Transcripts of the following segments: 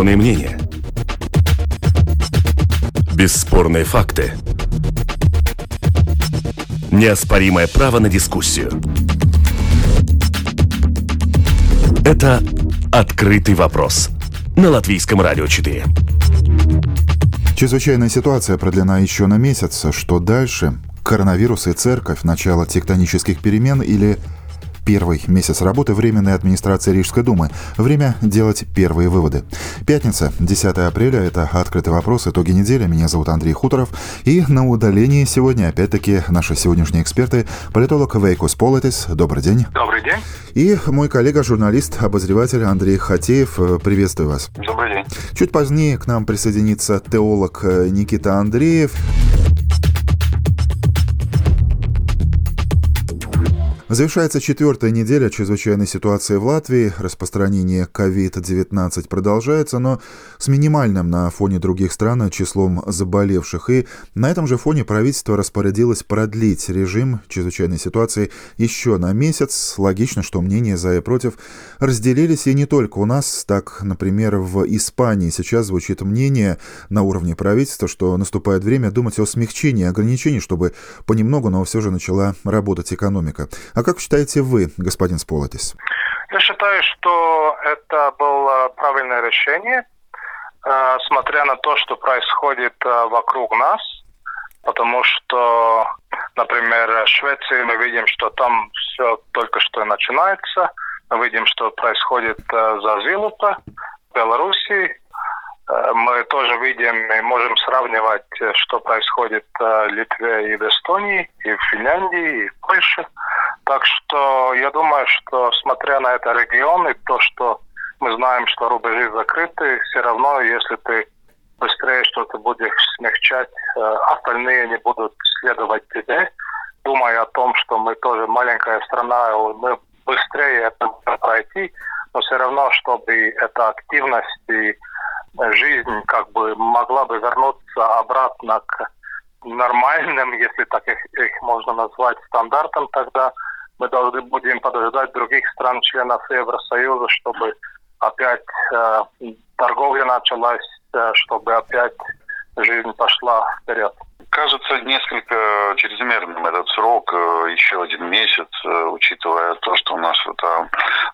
Бесспорные мнения. Бесспорные факты. Неоспоримое право на дискуссию. Это «Открытый вопрос» на Латвийском радио 4. Чрезвычайная ситуация продлена еще на месяц. Что дальше? Коронавирус и церковь, начало тектонических перемен или первый месяц работы Временной администрации Рижской думы. Время делать первые выводы. Пятница, 10 апреля, это «Открытый вопрос», итоги недели. Меня зовут Андрей Хуторов. И на удалении сегодня, опять-таки, наши сегодняшние эксперты, политолог Вейкус Политис. Добрый день. Добрый день. И мой коллега, журналист, обозреватель Андрей Хатеев. Приветствую вас. Добрый день. Чуть позднее к нам присоединится теолог Никита Андреев. Завершается четвертая неделя чрезвычайной ситуации в Латвии. Распространение COVID-19 продолжается, но с минимальным на фоне других стран числом заболевших. И на этом же фоне правительство распорядилось продлить режим чрезвычайной ситуации еще на месяц. Логично, что мнения за и против разделились и не только у нас. Так, например, в Испании сейчас звучит мнение на уровне правительства, что наступает время думать о смягчении ограничений, чтобы понемногу, но все же начала работать экономика. А как считаете вы, господин Сполотис? Я считаю, что это было правильное решение, э, смотря на то, что происходит э, вокруг нас, потому что, например, в Швеции мы видим, что там все только что начинается, мы видим, что происходит э, за Зилупа, в Белоруссии, мы тоже видим и можем сравнивать, э, что происходит э, в Литве и в Эстонии, и в Финляндии, и в Польше. Так что я думаю, что смотря на этот регион и то, что мы знаем, что рубежи закрыты, все равно, если ты быстрее что-то будешь смягчать, остальные не будут следовать тебе, думая о том, что мы тоже маленькая страна, мы быстрее это пройти, но все равно, чтобы эта активность и жизнь как бы могла бы вернуться обратно к нормальным, если так их, их можно назвать, стандартам, тогда мы должны будем подождать других стран-членов Евросоюза, чтобы опять э, торговля началась, э, чтобы опять жизнь пошла вперед. Кажется несколько чрезмерным этот срок, э, еще один месяц, э, учитывая то, что у нас эта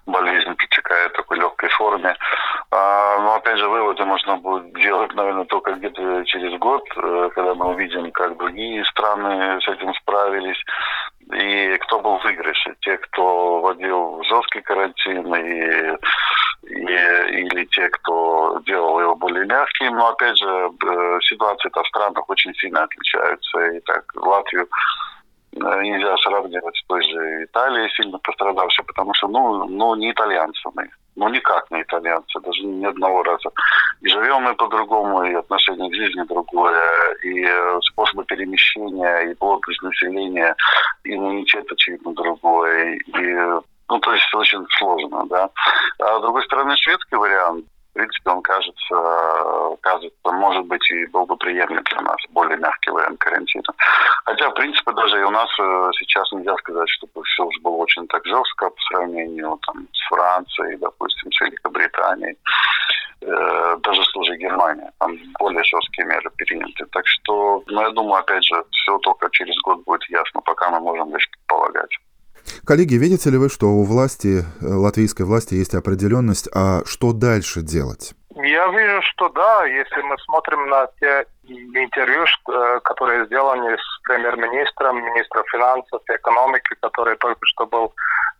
болезнь протекает в такой легкой форме. А, но опять же, выводы можно будет делать, наверное, только где-то через год, э, когда мы увидим, как другие страны с этим справились и кто был в выигрыше. Те, кто вводил жесткий карантин и и, или те, кто делал его более мягким. Но, опять же, ситуации-то в странах очень сильно отличаются. И так Латвию нельзя сравнивать с той же Италией, сильно пострадавшей, потому что, ну, ну не итальянцы мы. Ну, никак не итальянцы, даже ни одного раза. И живем мы по-другому, и отношение к жизни другое, и э, способы перемещения, и плотность населения, иммунитет, очевидно, другой, и ну, то есть очень сложно, да. А с другой стороны, шведский вариант, принципе, он кажется, кажется, может быть, и был бы приемлем для нас, более мягкий вариант карантина. Хотя, в принципе, даже и у нас э, сейчас нельзя сказать, чтобы все уже было очень так жестко по сравнению там, с Францией, допустим, с Великобританией, э, даже с той Германией. Там более жесткие меры приняты. Так что, ну, я думаю, опять же, все только через год будет ясно, пока мы можем лишь предполагать. Коллеги, видите ли вы, что у власти, э, латвийской власти есть определенность, а что дальше делать? Я вижу, что да, если мы смотрим на те интервью, э, которые сделаны с премьер-министром, министром финансов и экономики, который только что был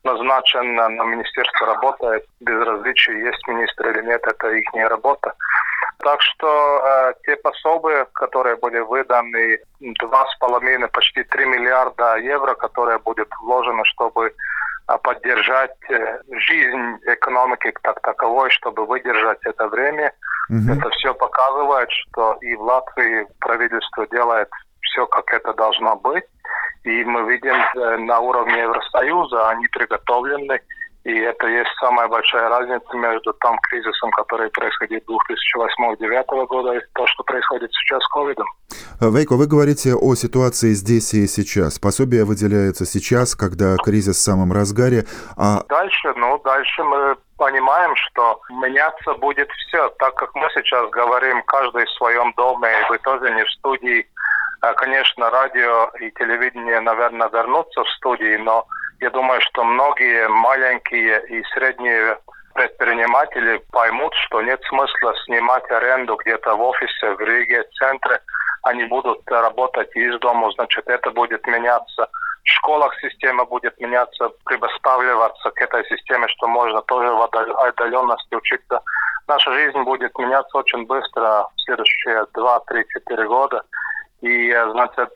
назначен на министерство работы, без различия, есть министр или нет, это их не работа. Так что э, те пособия, которые были выданы, два с половиной, почти 3 миллиарда евро, которые будут вложены, чтобы э, поддержать э, жизнь экономики как таковой, чтобы выдержать это время. Угу. Это все показывает, что и в Латвии правительство делает все, как это должно быть. И мы видим э, на уровне Евросоюза, они приготовлены и это есть самая большая разница между тем кризисом, который происходит 2008-2009 года, и то, что происходит сейчас с ковидом. Вейко, вы говорите о ситуации здесь и сейчас. Пособие выделяется сейчас, когда кризис в самом разгаре. А... Дальше, ну, дальше мы понимаем, что меняться будет все. Так как мы сейчас говорим, каждый в своем доме, и вы тоже не в студии. А, конечно, радио и телевидение, наверное, вернутся в студии, но я думаю, что многие маленькие и средние предприниматели поймут, что нет смысла снимать аренду где-то в офисе, в Риге, в центре. Они будут работать из дома, значит, это будет меняться. В школах система будет меняться, предоставливаться к этой системе, что можно тоже в отдаленности учиться. Наша жизнь будет меняться очень быстро в следующие 2-3-4 года. И, значит,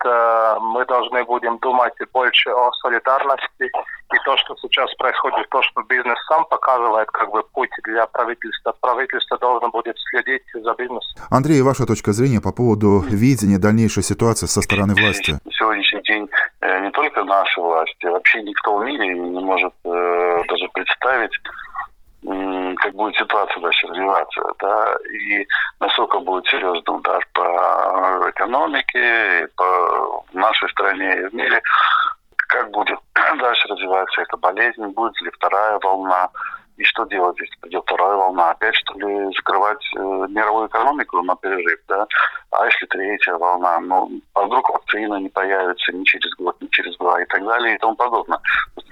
мы должны будем думать больше о солидарности. И то, что сейчас происходит, то, что бизнес сам показывает как бы путь для правительства. Правительство должно будет следить за бизнесом. Андрей, ваша точка зрения по поводу видения дальнейшей ситуации со стороны власти? Сегодняшний день не только наши власти, вообще никто в мире не может э, даже представить, как будет ситуация дальше развиваться, да, и насколько будет серьезный удар по экономике, по нашей стране и в мире, как будет дальше развиваться эта болезнь, будет ли вторая волна, и что делать, если придет вторая волна? Опять, что ли, закрывать э, мировую экономику на перерыв, да? А если третья волна? Ну, а вдруг вакцина не появится ни через год, ни через два и так далее и тому подобное.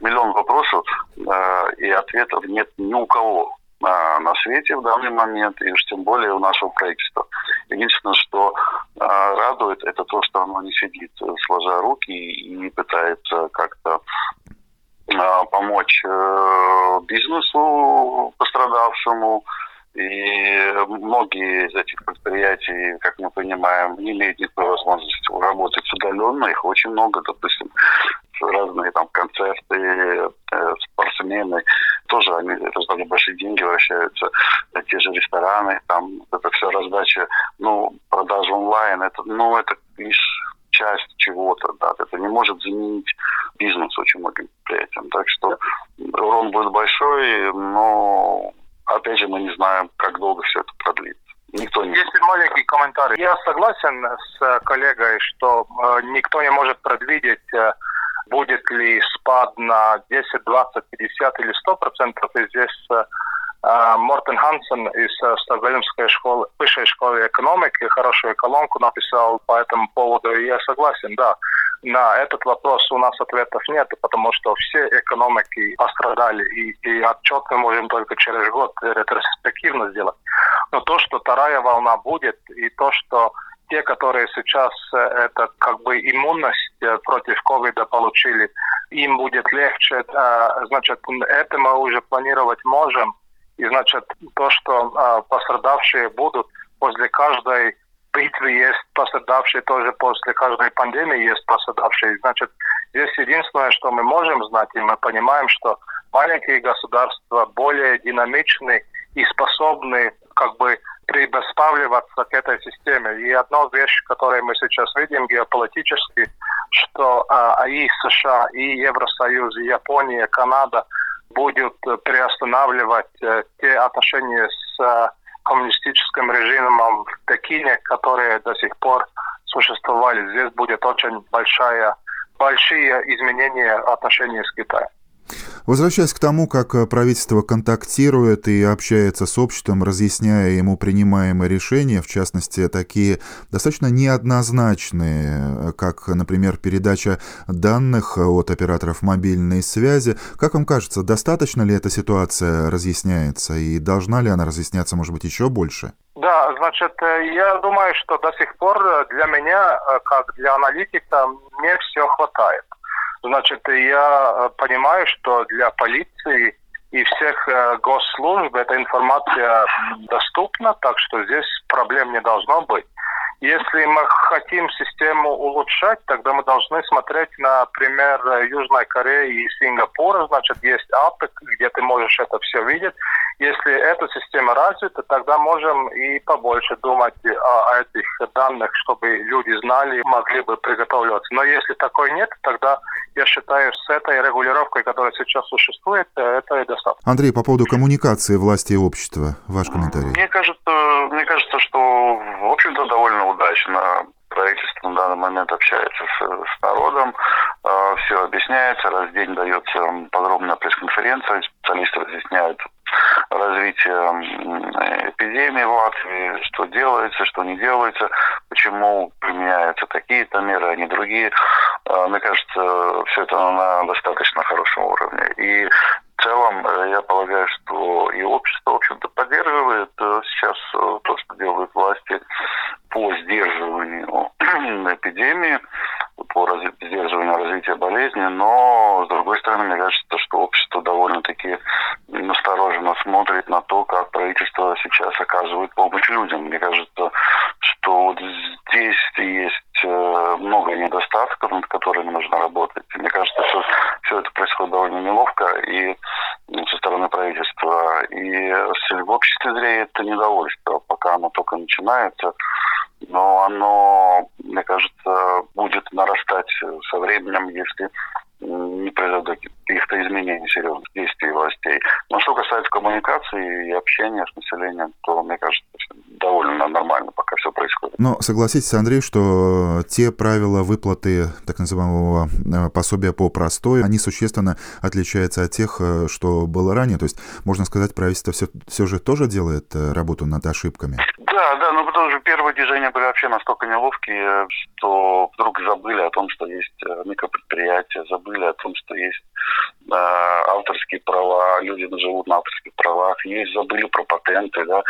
Миллион вопросов, э, и ответов нет ни у кого на, на свете в данный момент, и уж тем более у нашего правительства. Единственное, что э, радует, это то, что оно не сидит сложа руки и не пытается как-то э, помочь э, бизнесу пострадавшему. И многие из этих предприятий, как мы понимаем, не имеют никакой возможности работать удаленно. Их очень много, допустим, разные там концерты, э, спортсмены, тоже они раздали большие деньги, вращаются те же рестораны, там это все раздача, ну, продажа онлайн, это, ну, это лишь часть чего-то, да, это не может заменить бизнес очень многим предприятиям. Так что урон будет большой, но опять же мы не знаем, как долго все это продлится. Никто не Есть маленький комментарий. Я согласен с коллегой, что э, никто не может предвидеть, э, будет ли спад на 10, 20, 50 или 100 процентов. И здесь э, Мортен Хансен из Стокгольмской школы, высшей школы экономики хорошую колонку написал по этому поводу. И я согласен, да. На этот вопрос у нас ответов нет, потому что все экономики пострадали, и, и отчет мы можем только через год ретроспективно сделать. Но то, что вторая волна будет, и то, что те, которые сейчас э, это как бы иммунность э, против ковида получили, им будет легче. Э, значит, это мы уже планировать можем. И значит, то, что пострадавшие будут после каждой битвы есть пострадавшие, тоже после каждой пандемии есть пострадавшие. Значит, здесь единственное, что мы можем знать, и мы понимаем, что маленькие государства более динамичны и способны как бы предоставливаться к этой системе. И одна вещь, которую мы сейчас видим геополитически, что а, и США, и Евросоюз, и Япония, Канада будут приостанавливать э, те отношения с э, коммунистическим режимом в Пекине, которые до сих пор существовали. Здесь будет очень большая, большие изменения отношений с Китаем. Возвращаясь к тому, как э, правительство контактирует и общается с обществом, разъясняя ему принимаемые решения, в частности, такие достаточно неоднозначные, как, например, передача данных от операторов мобильной связи. Как вам кажется, достаточно ли эта ситуация разъясняется и должна ли она разъясняться, может быть, еще больше? Да, значит, э, я думаю, что до сих пор для меня, э, как для аналитика, мне все хватает. Значит, я э, понимаю, что для полиции и всех э, госслужб эта информация доступна, так что здесь проблем не должно быть. Если мы хотим систему улучшать, тогда мы должны смотреть на пример Южной Кореи и Сингапура. Значит, есть апы, где ты можешь это все видеть. Если эта система развита, тогда можем и побольше думать о, этих данных, чтобы люди знали и могли бы приготовляться. Но если такой нет, тогда я считаю, с этой регулировкой, которая сейчас существует, это и достаточно. Андрей, по поводу коммуникации власти и общества, ваш комментарий. Мне кажется, мне кажется, что, в общем-то, довольно удачно правительство на данный момент общается с, с народом, э, все объясняется, раз в день дается подробная пресс-конференция, специалисты разъясняют развития эпидемии в Латвии, что делается, что не делается, почему применяются такие-то меры, а не другие. А, мне кажется, все это на достаточно хорошем уровне. И в целом, э, я полагаю, что и общество, в общем-то, поддерживает э, сейчас э, то, что делают власти по сдерживанию эпидемии, по сдерживанию развития болезни, но, с другой стороны, мне кажется, что общество довольно-таки настороженно смотрит на то, как правительство сейчас оказывает помощь людям. Мне кажется, что вот здесь есть много недостатков, над которыми нужно работать. Мне кажется, что все это происходит довольно неловко и со стороны правительства. И в обществе зреет недовольство, пока оно только начинается но оно, мне кажется, будет нарастать со временем, если не произойдет каких-то изменений серьезных действий властей. Но что касается коммуникации и общения с населением, то, мне кажется, довольно нормально пока все происходит. Но согласитесь, Андрей, что те правила выплаты так называемого э, пособия по простой, они существенно отличаются от тех, э, что было ранее. То есть, можно сказать, правительство все, все же тоже делает э, работу над ошибками. Да, да, первые движения были вообще настолько неловкие, что вдруг забыли о том, что есть микропредприятия, забыли о том, что есть э, авторские права, люди живут на авторских правах, есть, забыли про патенты, да.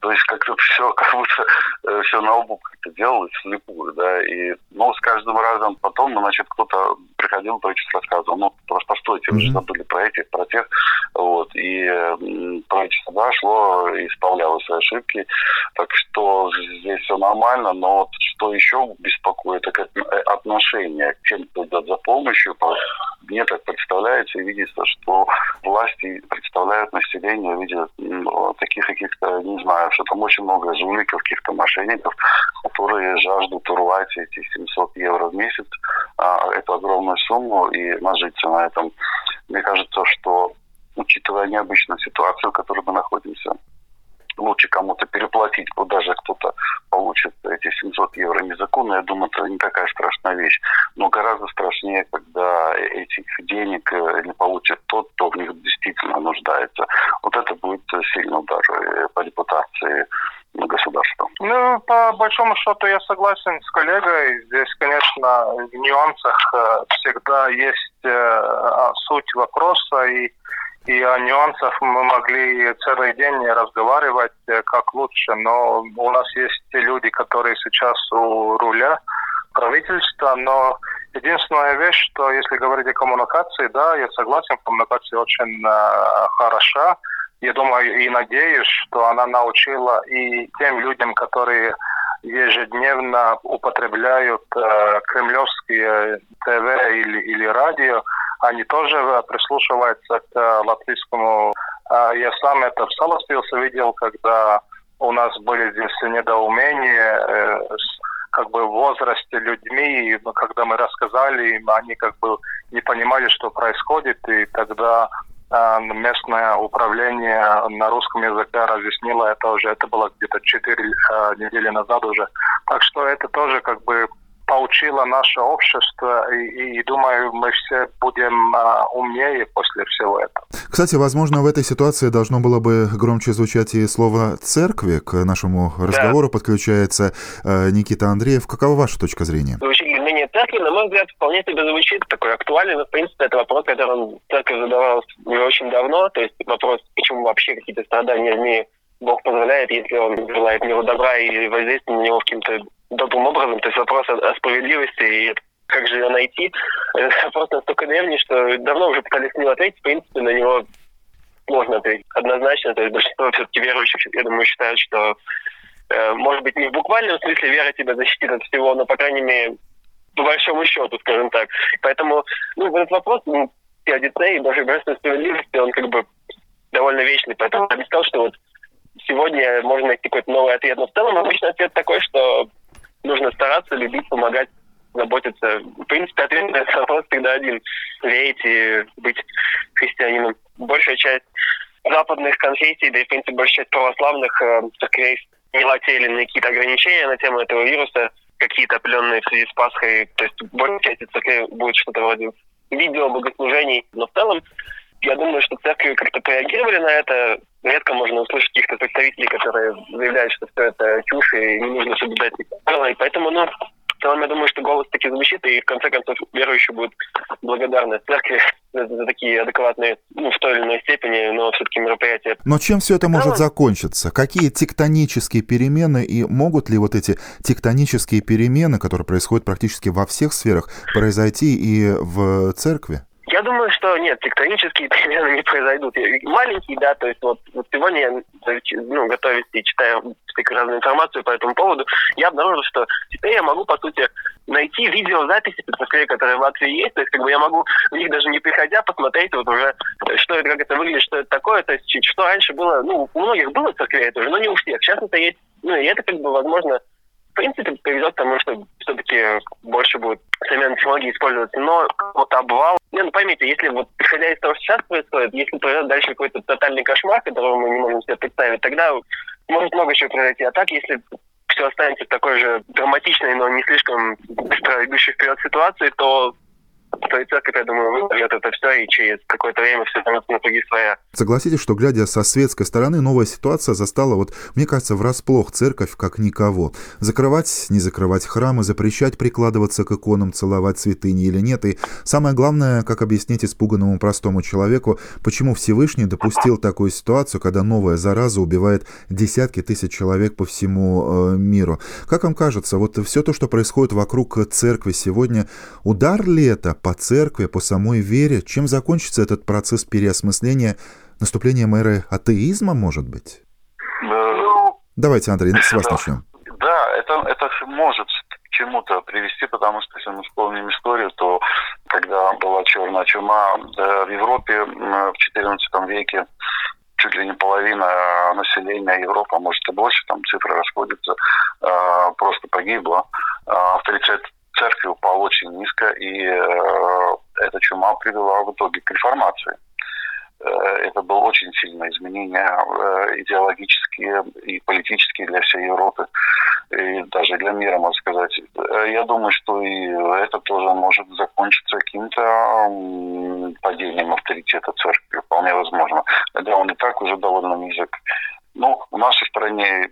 То есть как-то все, как будто э, все на обум как-то делалось слепую, да. И, ну, с каждым разом потом, ну, значит, кто-то приходил, правительство рассказывал, ну, просто постойте, вы же забыли про этих, про тех, вот. И э, правительство, да, шло исправляло свои ошибки. Так что здесь все нормально, но вот что еще беспокоит, это отношение к тем, кто идет за помощью, мне так представляется видится, что власти представляют население в виде таких каких-то, не знаю, что там очень много жуликов, каких-то мошенников, которые жаждут урвать эти 700 евро в месяц, а, эту огромную сумму и нажиться на этом. Мне кажется, что учитывая необычную ситуацию, в которой мы находимся, лучше кому-то переплатить, вот даже кто-то получит эти 700 евро незаконно, я думаю, это не такая страшная вещь. Но гораздо страшнее, когда этих денег э, не получит тот, кто в них действительно нуждается. Вот это будет сильный удар э, по репутации государства. Ну, по большому счету я согласен с коллегой. Здесь, конечно, в нюансах э, всегда есть суть вопроса и и о нюансах мы могли целый день разговаривать, э, как лучше, но у нас есть люди, которые сейчас у руля правительства, но единственная вещь, что если говорить о коммуникации, да, я согласен, коммуникация очень э, хороша. Я думаю и надеюсь, что она научила и тем людям, которые ежедневно употребляют э, кремлевские ТВ или, или радио, они тоже э, прислушиваются к э, латвийскому. А я сам это в Саласпилсе видел, когда у нас были здесь недоумения э, как бы в возрасте людьми, и когда мы рассказали им, они как бы не понимали, что происходит, и тогда местное управление на русском языке разъяснило это уже, это было где-то четыре недели назад уже. Так что это тоже как бы поучило наше общество, и, и думаю, мы все будем а, умнее после всего этого. Кстати, возможно, в этой ситуации должно было бы громче звучать и слово «церкви». К нашему разговору да. подключается э, Никита Андреев. Какова ваша точка зрения? Изменение церкви, на мой взгляд, вполне себе звучит такой актуальный, но, в принципе, это вопрос, которым церковь задавалась уже очень давно, то есть вопрос, почему вообще какие-то страдания змеи Бог позволяет, если он желает миру добра и воздействие на него каким-то добрым образом. То есть вопрос о, справедливости и как же ее найти, это вопрос настолько древний, что давно уже пытались на него ответить. В принципе, на него можно ответить однозначно. То есть большинство все-таки верующих, я думаю, считают, что э, может быть, не в буквальном смысле вера тебя защитит от всего, но, по крайней мере, по большому счету, скажем так. Поэтому, ну, этот вопрос, ну, теодицей и Божьей божественной справедливости, он как бы довольно вечный. Поэтому я бы сказал, что вот сегодня можно найти какой-то новый ответ. Но в целом обычный ответ такой, что нужно стараться, любить, помогать, заботиться. В принципе, ответ на этот вопрос всегда один. Верить и быть христианином. Большая часть западных конфессий, да и, в принципе, большая часть православных э, не латели на какие-то ограничения на тему этого вируса, какие-то определенные в связи с Пасхой. То есть большая часть церквей будет что-то вроде видео, богослужений. Но в целом я думаю, что церкви как-то реагировали на это. Редко можно услышать каких-то представителей, которые заявляют, что все это чушь и не нужно соблюдать правила. И поэтому, ну, в целом, я думаю, что голос таки звучит, и в конце концов верующие будут благодарны церкви за, за такие адекватные, ну, в той или иной степени, но все-таки мероприятия. Но чем все это может закончиться? Какие тектонические перемены и могут ли вот эти тектонические перемены, которые происходят практически во всех сферах, произойти и в церкви? Я думаю, что нет, тектонические перемены не произойдут. Маленькие, да, то есть вот, вот сегодня я ну, готовясь и читая всякую разную информацию по этому поводу, я обнаружил, что теперь я могу, по сути, найти видеозаписи церквей, которые в Латвии есть. То есть, как бы я могу в них даже не приходя посмотреть вот уже, что это, как это выглядит, что это такое. То есть, что раньше было, ну, у многих было церквей тоже, но не у всех. Сейчас это есть, ну, и это, как бы, возможно, принципе, приведет к тому, что все-таки больше будет современной технологии использоваться. Но вот обвал... Не, ну поймите, если вот исходя из того, что сейчас происходит, если произойдет дальше какой-то тотальный кошмар, которого мы не можем себе представить, тогда может много чего произойти. А так, если все останется в такой же драматичной, но не слишком быстро идущей вперед ситуации, то то и церковь, я думаю, выдает это все, и через какое-то время все становится на круги своя. Согласитесь, что, глядя со светской стороны, новая ситуация застала, вот, мне кажется, врасплох церковь как никого. Закрывать, не закрывать храмы, запрещать прикладываться к иконам, целовать святыни или нет. И самое главное, как объяснить испуганному простому человеку, почему Всевышний допустил такую ситуацию, когда новая зараза убивает десятки тысяч человек по всему э, миру. Как вам кажется, вот все то, что происходит вокруг церкви сегодня, удар ли это по церкви, по самой вере? Чем закончится этот процесс переосмысления наступлением эры атеизма, может быть? Ну, Давайте, Андрей, с вас начнем. Да, это, это может к чему-то привести, потому что если мы вспомним историю, то когда была черная чума в Европе в XIV веке, чуть ли не половина населения Европы, а может и больше, там цифры расходятся, просто погибла. Авторитет церкви упал очень низко, и э, эта чума привела в итоге к реформации. Э, это было очень сильное изменение э, идеологические и политические для всей Европы, и даже для мира, можно сказать. Я думаю, что и это тоже может закончиться каким-то падением авторитета церкви, вполне возможно. Хотя он и так уже довольно низок. Ну, в нашей стране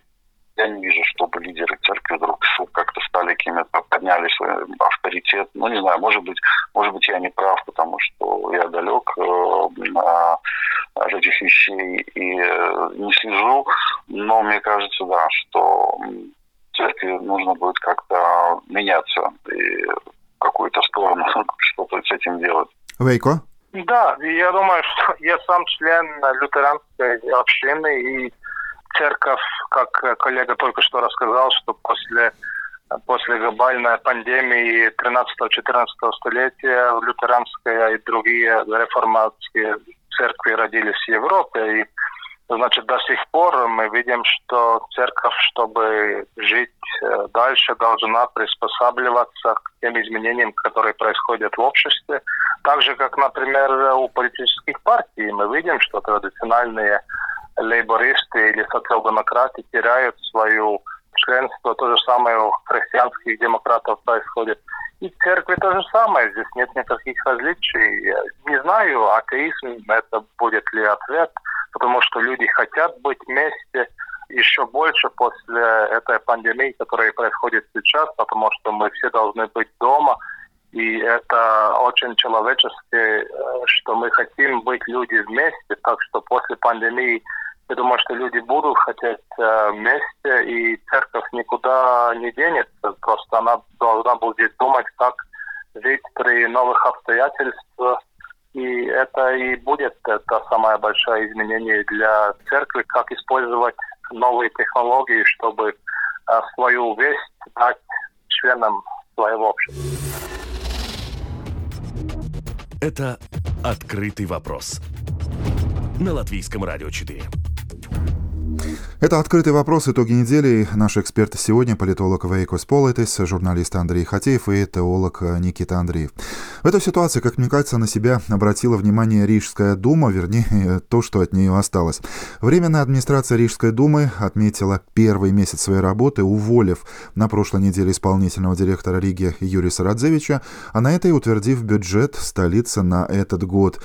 я не вижу, чтобы лидеры церкви вдруг как-то стали какими-то, подняли свой авторитет. Ну, не знаю, может быть, может быть, я не прав, потому что я далек э, от этих вещей и э, не слежу. Но мне кажется, да, что церкви нужно будет как-то меняться и в какую-то сторону что-то с этим делать. Вейко? Да, я думаю, что я сам член лютеранской общины и церковь, как коллега только что рассказал, что после после глобальной пандемии 13-14 столетия лютеранская и другие реформатские церкви родились в Европе. И, значит, до сих пор мы видим, что церковь, чтобы жить дальше, должна приспосабливаться к тем изменениям, которые происходят в обществе. Так же, как, например, у политических партий. Мы видим, что традициональные лейбористы или социал-демократы теряют свою членство. То же самое у христианских демократов происходит. И в церкви то же самое. Здесь нет никаких различий. Я не знаю, атеизм это будет ли ответ, потому что люди хотят быть вместе еще больше после этой пандемии, которая происходит сейчас, потому что мы все должны быть дома. И это очень человечески, что мы хотим быть люди вместе. Так что после пандемии я думаю, что люди будут хотеть э, вместе, и церковь никуда не денется. Просто она должна будет думать, как жить при новых обстоятельствах. И это и будет это самое большое изменение для церкви, как использовать новые технологии, чтобы э, свою весть дать членам своего общества. Это «Открытый вопрос» на Латвийском радио 4. Это «Открытый вопрос. Итоги недели». Наши эксперты сегодня – политолог Вейкос Политес, журналист Андрей Хатеев и теолог Никита Андреев. В этой ситуации, как мне кажется, на себя обратила внимание Рижская дума, вернее, то, что от нее осталось. Временная администрация Рижской думы отметила первый месяц своей работы, уволив на прошлой неделе исполнительного директора Риги Юрия Радзевича, а на этой утвердив бюджет столицы на этот год.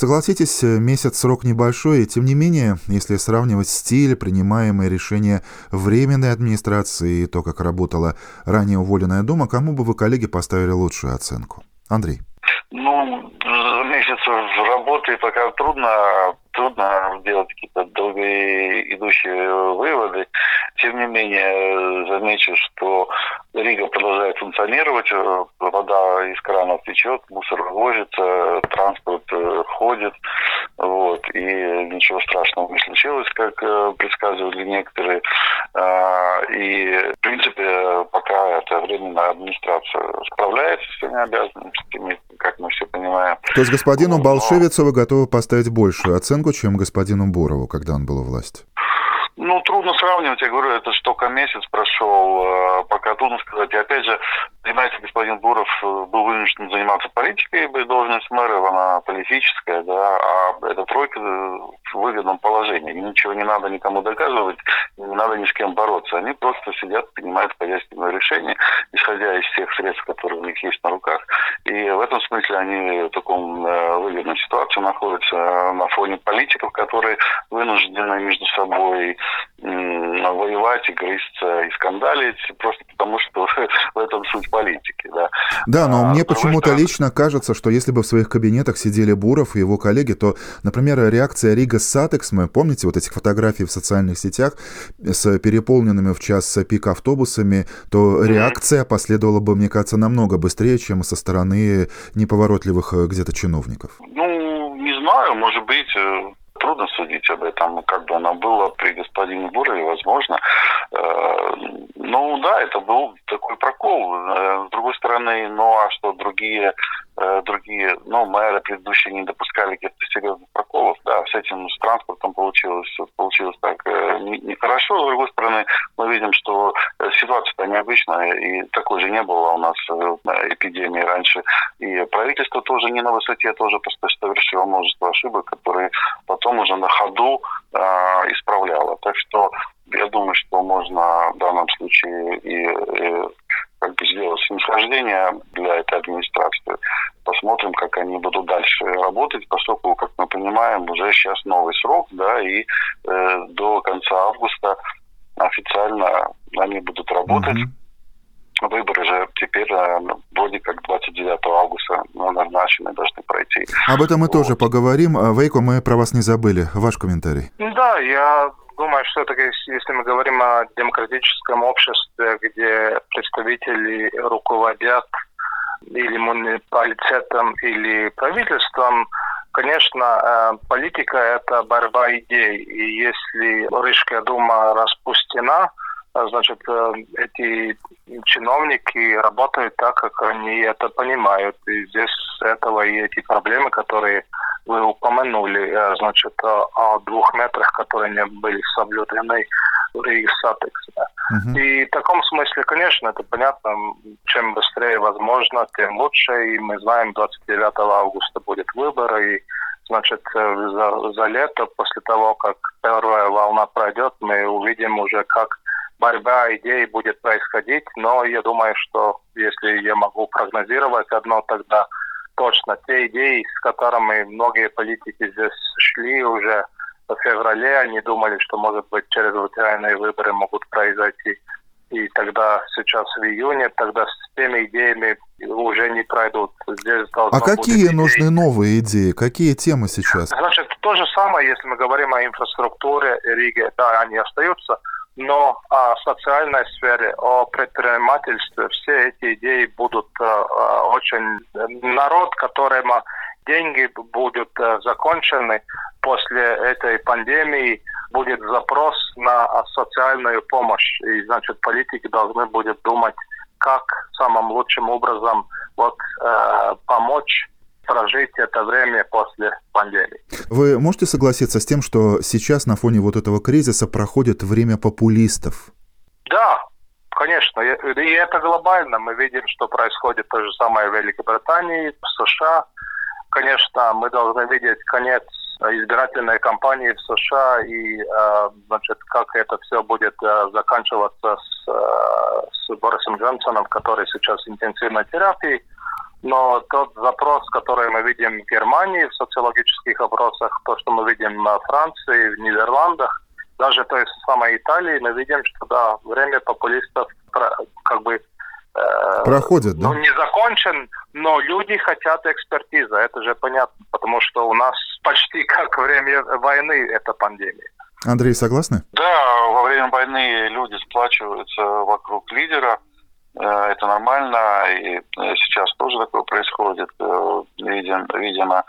Согласитесь, месяц срок небольшой, и тем не менее, если сравнивать стиль, принимаемые решения временной администрации и то, как работала ранее уволенная Дума, кому бы вы, коллеги, поставили лучшую оценку? Андрей. Ну, месяц работы пока трудно трудно делать какие-то долгоидущие выводы. Тем не менее, замечу, что Рига продолжает функционировать, вода из кранов течет, мусор вывозится, транспорт э, ходит, вот, и ничего страшного не случилось, как э, предсказывали некоторые. А, и, в принципе, пока эта временная администрация справляется с своими обязанностями, как мы все понимаем. То есть господину Балшевицу вы готовы поставить большую оценку, чем господину Бурову, когда он был у власти? Ну, трудно сравнивать. Я говорю, это что только месяц прошел, э, пока трудно сказать. И опять же, понимаете, господин Буров э, был вынужден заниматься политикой, должность мэра, она политическая, да, а эта тройка в выгодном положении. Ничего не надо никому доказывать, не надо ни с кем бороться. Они просто сидят, принимают хозяйственное решение, исходя из тех средств, которые у них есть на руках. И в этом смысле они в таком э, выгодной ситуации находятся на фоне политиков, которые вынуждены между собой воевать и грызться и скандалить, просто потому что в этом суть политики. Да, да но а, мне почему-то лично кажется, что если бы в своих кабинетах сидели Буров и его коллеги, то, например, реакция Рига Сатекс, мы помните вот этих фотографий в социальных сетях с переполненными в час пик автобусами, то mm-hmm. реакция последовала бы, мне кажется, намного быстрее, чем со стороны неповоротливых э, где-то чиновников. Ну, не знаю, может быть, э, трудно судить об этом, как бы оно было при господине Бурове, возможно. Э, ну да, это был такой прокол. Э, с другой стороны, ну а что другие, другие, ну, мэры предыдущие не допускали каких-то серьезных проколов, да, с этим с транспортом получилось, получилось так нехорошо. Не с другой стороны, мы видим, что ситуация-то необычная, и такой же не было у нас эпидемии раньше. И правительство тоже не на высоте, тоже просто совершило множество ошибок, которые потом уже на ходу э, исправляла. Так что я думаю, что можно в данном случае и, и бы сделать снисхождение для этой администрации. Посмотрим, как они будут дальше работать, поскольку, как мы понимаем, уже сейчас новый срок, да, и э, до конца августа официально они будут работать. Mm-hmm выборы же теперь э, вроде как 29 августа ну, назначены, должны пройти. Об этом мы вот. тоже поговорим. А, Вейко, мы про вас не забыли. Ваш комментарий. Да, я думаю, что таки, если мы говорим о демократическом обществе, где представители руководят или муниципалитетом, или правительством, конечно, э, политика – это борьба идей. И если Рижская дума распустена, значит, э, эти чиновники работают так, как они это понимают. И здесь этого и эти проблемы, которые вы упомянули, э, значит, о двух метрах, которые не были соблюдены в Рейгсатекс. Uh-huh. И в таком смысле, конечно, это понятно, чем быстрее возможно, тем лучше. И мы знаем, 29 августа будет выбор, и значит, э, за, за лето, после того, как первая волна пройдет, мы увидим уже, как борьба идей будет происходить, но я думаю, что если я могу прогнозировать одно, тогда точно те идеи, с которыми многие политики здесь шли уже в феврале, они думали, что, может быть, чрезвычайные выборы могут произойти. И тогда сейчас в июне, тогда с теми идеями уже не пройдут. Здесь а какие идеи. нужны новые идеи? Какие темы сейчас? Значит, то же самое, если мы говорим о инфраструктуре Риги, да, они остаются но о социальной сфере, о предпринимательстве, все эти идеи будут э, э очень... Народ, которому деньги будут э, закончены после этой пандемии, будет запрос на социальную помощь. И, значит, политики должны будут думать, как самым лучшим образом вот, э, помочь прожить это время после пандемии. Вы можете согласиться с тем, что сейчас на фоне вот этого кризиса проходит время популистов? Да, конечно. И это глобально. Мы видим, что происходит то же самое в Великобритании, в США. Конечно, мы должны видеть конец избирательной кампании в США и, э, значит, как это все будет э, заканчиваться с, э, с Борисом Джонсоном, который сейчас в интенсивной терапии. Но тот запрос, который мы видим в Германии в социологических опросах, то, что мы видим в Франции, в Нидерландах, даже той самой Италии, мы видим, что да, время популистов как бы э, проходит, да? Ну, не закончен, но люди хотят экспертизы, это же понятно, потому что у нас почти как время войны эта пандемия. Андрей, согласны? Да, во время войны люди сплачиваются вокруг лидера, это нормально, и э, сейчас тоже такое происходит, видимо.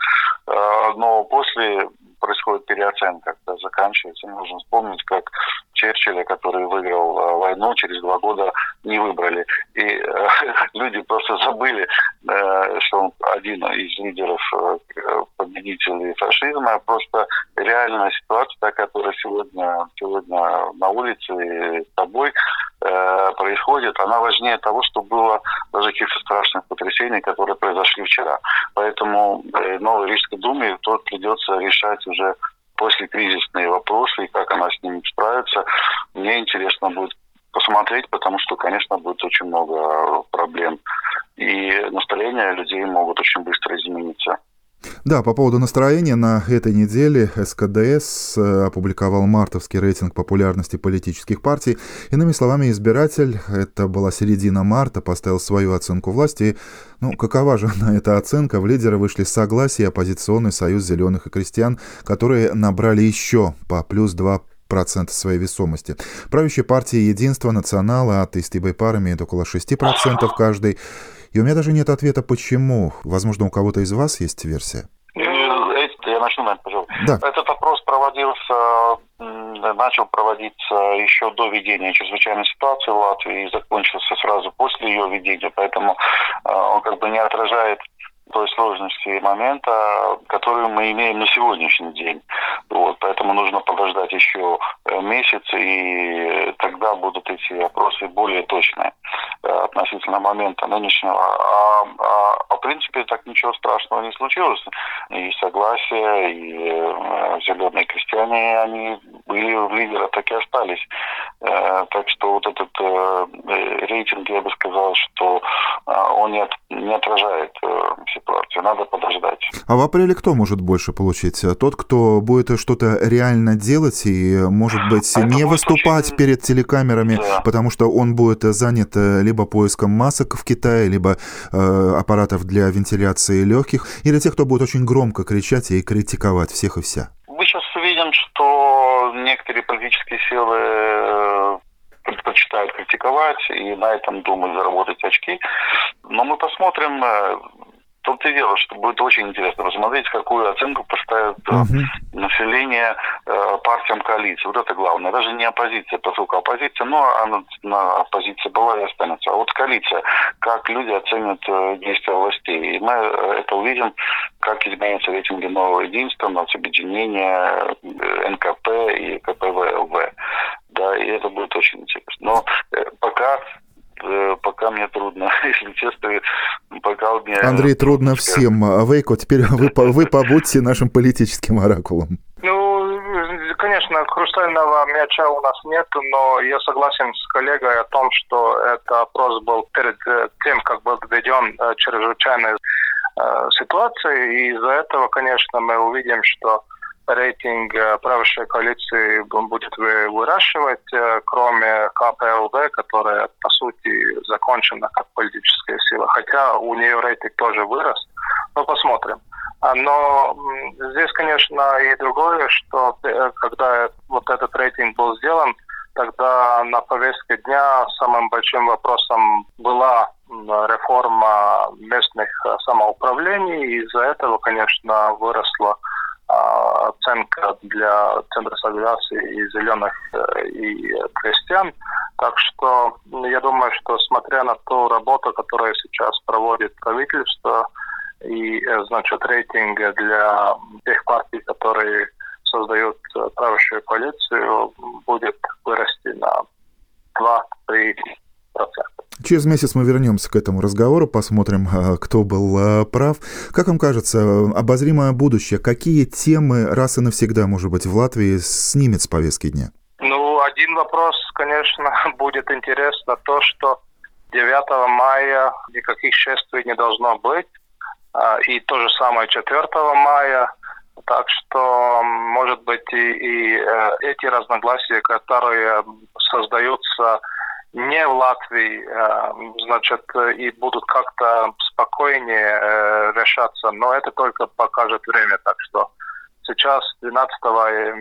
Но после происходит переоценка, когда заканчивается. Нужно вспомнить, как Черчилля, который выиграл э, войну, через два года не выбрали. И э, люди просто забыли, э, что он один из лидеров э, победителей фашизма. Просто реальная ситуация, которая сегодня, сегодня на улице и с тобой э, происходит, она важнее того, что было даже каких-то страшных потрясений, которые произошли вчера. Поэтому э, новой Рижской думе тут придется решать уже после кризисные вопросы и как она с ними справится. Мне интересно будет посмотреть, потому что, конечно, будет очень много проблем. И настроения людей могут очень быстро измениться. Да, по поводу настроения, на этой неделе СКДС э, опубликовал мартовский рейтинг популярности политических партий. Иными словами, избиратель, это была середина марта, поставил свою оценку власти. Ну, какова же на эта оценка? В лидеры вышли согласие оппозиционный союз зеленых и крестьян, которые набрали еще по плюс 2 процента своей весомости. Правящая партия «Единство», «Национала», атеисты и байпар имеют около 6% каждый. И у меня даже нет ответа, почему. Возможно, у кого-то из вас есть версия? Я начну, наверное, пожалуйста. Да. Этот опрос проводился, начал проводиться еще до введения чрезвычайной ситуации в Латвии и закончился сразу после ее введения, поэтому э, он как бы не отражает той сложности момента, который мы имеем на сегодняшний день. Вот, поэтому нужно подождать еще э, месяц, и тогда будут эти опросы более точные э, относительно момента нынешнего. А, а, а в принципе так ничего страшного не случилось. И согласие, и э, зеленые крестьяне, они были в лидерах, так и остались. Так что вот этот рейтинг, я бы сказал, что он не, от, не отражает ситуацию. Надо подождать. А в апреле кто может больше получить? Тот, кто будет что-то реально делать и, может быть, а не выступать очень... перед телекамерами, да. потому что он будет занят э, либо поиском масок в Китае, либо э, аппаратов для вентиляции легких, или тех, кто будет очень громко кричать и критиковать всех и вся? Мы сейчас видим, что некоторые политические силы э, предпочитают критиковать и на этом думают заработать очки. Но мы посмотрим, э, том-то и дело, что будет очень интересно посмотреть, какую оценку поставит uh-huh. население э, партиям коалиции. Вот это главное. Даже не оппозиция, поскольку оппозиция, но она на оппозиции была и останется. А вот коалиция, как люди оценят э, действия властей. И мы это увидим, как изменятся рейтинги нового единства, нацобъединения, э, НКП и КПВЛВ. Да, и это будет очень интересно. Но э, пока Э, пока мне трудно, если честно, пока мне... Андрей, трудно всем. А Вейко, теперь вы, вы побудьте нашим политическим оракулом. Ну, конечно, хрустального мяча у нас нет, но я согласен с коллегой о том, что этот опрос был перед э, тем, как был введен э, чрезвычайная ситуация, и из-за этого, конечно, мы увидим, что рейтинг э, правящей коалиции будет выращивать, э, кроме КПЛД, которая, по сути, закончена как политическая сила. Хотя у нее рейтинг тоже вырос. Но посмотрим. А, но здесь, конечно, и другое, что э, когда вот этот рейтинг был сделан, тогда на повестке дня самым большим вопросом была реформа местных самоуправлений. И из-за этого, конечно, выросла а, оценка для Центра стабилизации и зеленых э, и крестьян. Так что я думаю, что смотря на ту работу, которую сейчас проводит правительство, и, э, значит, рейтинг для тех партий, которые создают э, правящую коалицию, будет вырасти на 2-3 процента. Через месяц мы вернемся к этому разговору, посмотрим, а, кто был а, прав. Как вам кажется, обозримое будущее, какие темы раз и навсегда, может быть, в Латвии снимет с повестки дня? Ну, один вопрос, конечно, будет интересно, то, что 9 мая никаких шествий не должно быть. А, и то же самое 4 мая. Так что, может быть, и, и э, эти разногласия, которые создаются не в Латвии, э, значит, и будут как-то спокойнее э, решаться, но это только покажет время. Так что сейчас, 12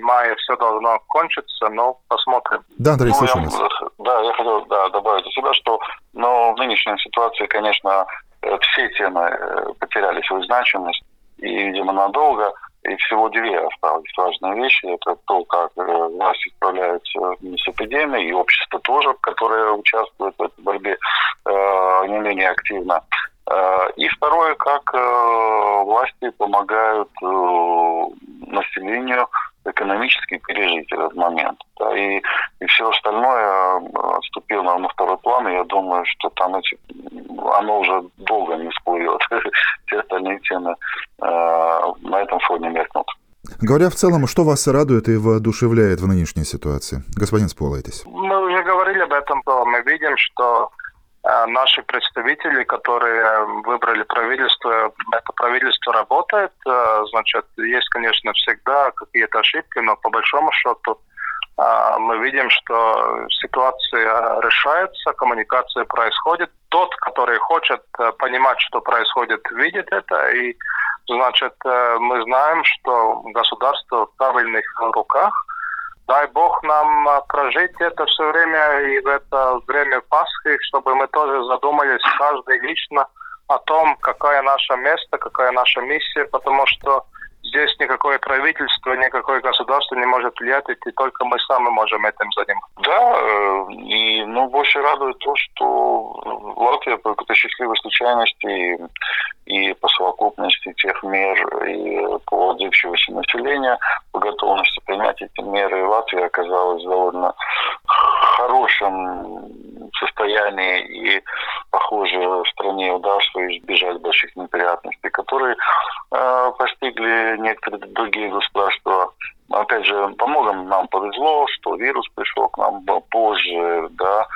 мая, все должно кончиться, но посмотрим. Да, Андрей, Ну, я, да, я хотел да, добавить от себя, что но в нынешней ситуации, конечно, э, все темы э, потеряли свою значимость, и, видимо, надолго. И всего две остались важные вещи. Это то, как э, власти справляются с эпидемией, и общество тоже, которое участвует в этой борьбе э, не менее активно. Э, И второе, как власти помогают населению экономически пережить этот момент. Да, и, и все остальное э, отступило на второй план, и я думаю, что там эти, оно уже долго не всплывет. Все остальные темы э, на этом фоне меркнут. Говоря в целом, что вас радует и воодушевляет в нынешней ситуации? Господин Сполайтесь. Мы уже говорили об этом, то мы видим, что наши представители, которые выбрали правительство, это правительство работает. Э, значит, есть, конечно, всегда какие-то ошибки, но по большому счету э, мы видим, что ситуация решается, коммуникация происходит. Тот, который хочет э, понимать, что происходит, видит это. И, значит, э, мы знаем, что государство в правильных руках. Дай Бог нам а, прожить это все время и в это время Пасхи, чтобы мы тоже задумались каждый лично о том, какая наша место, какая наша миссия, потому что здесь никакое правительство, никакое государство не может влиять, и только мы сами можем этим заниматься. Да, э, и ну, больше радует то, что Латвия по какой-то счастливой случайности и, и по совокупности тех мер и по отзывчивости населения, по готовности принять эти меры, Латвия оказалась довольно хорошем состоянии и, похоже, стране удалось избежать больших неприятностей, которые э, постигли некоторые другие государства. Опять же, по многим нам повезло, что вирус пришел к нам позже, да,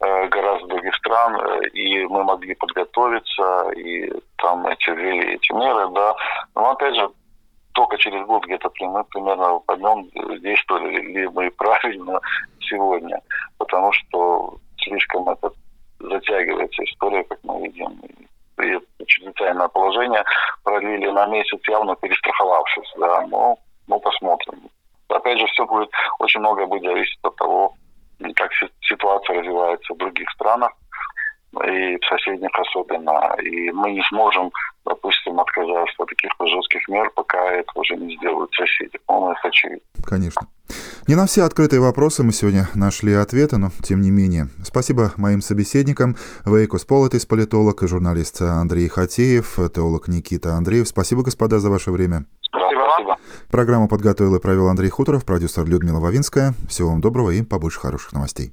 э, гораздо других стран, э, и мы могли подготовиться, и там эти ввели эти меры, да. Но опять же, только через год где-то мы примерно поймем, действовали ли мы правильно сегодня, потому что слишком это затягивается история, как мы видим. И чрезвычайное положение продлили на месяц, явно перестраховавшись, да, но, но посмотрим. Опять же, все будет, очень многое будет зависеть от того, как ситуация развивается в других странах, и в соседних особенно. И мы не сможем, допустим, отказаться от таких жестких мер, пока это уже не сделают соседи. По-моему, это очевидно. Конечно. Не на все открытые вопросы мы сегодня нашли ответы, но тем не менее. Спасибо моим собеседникам. Вейкус Политис, политолог и журналист Андрей Хатеев, теолог Никита Андреев. Спасибо, господа, за ваше время. Спасибо. Программу подготовил и провел Андрей Хуторов, продюсер Людмила Вавинская. Всего вам доброго и побольше хороших новостей.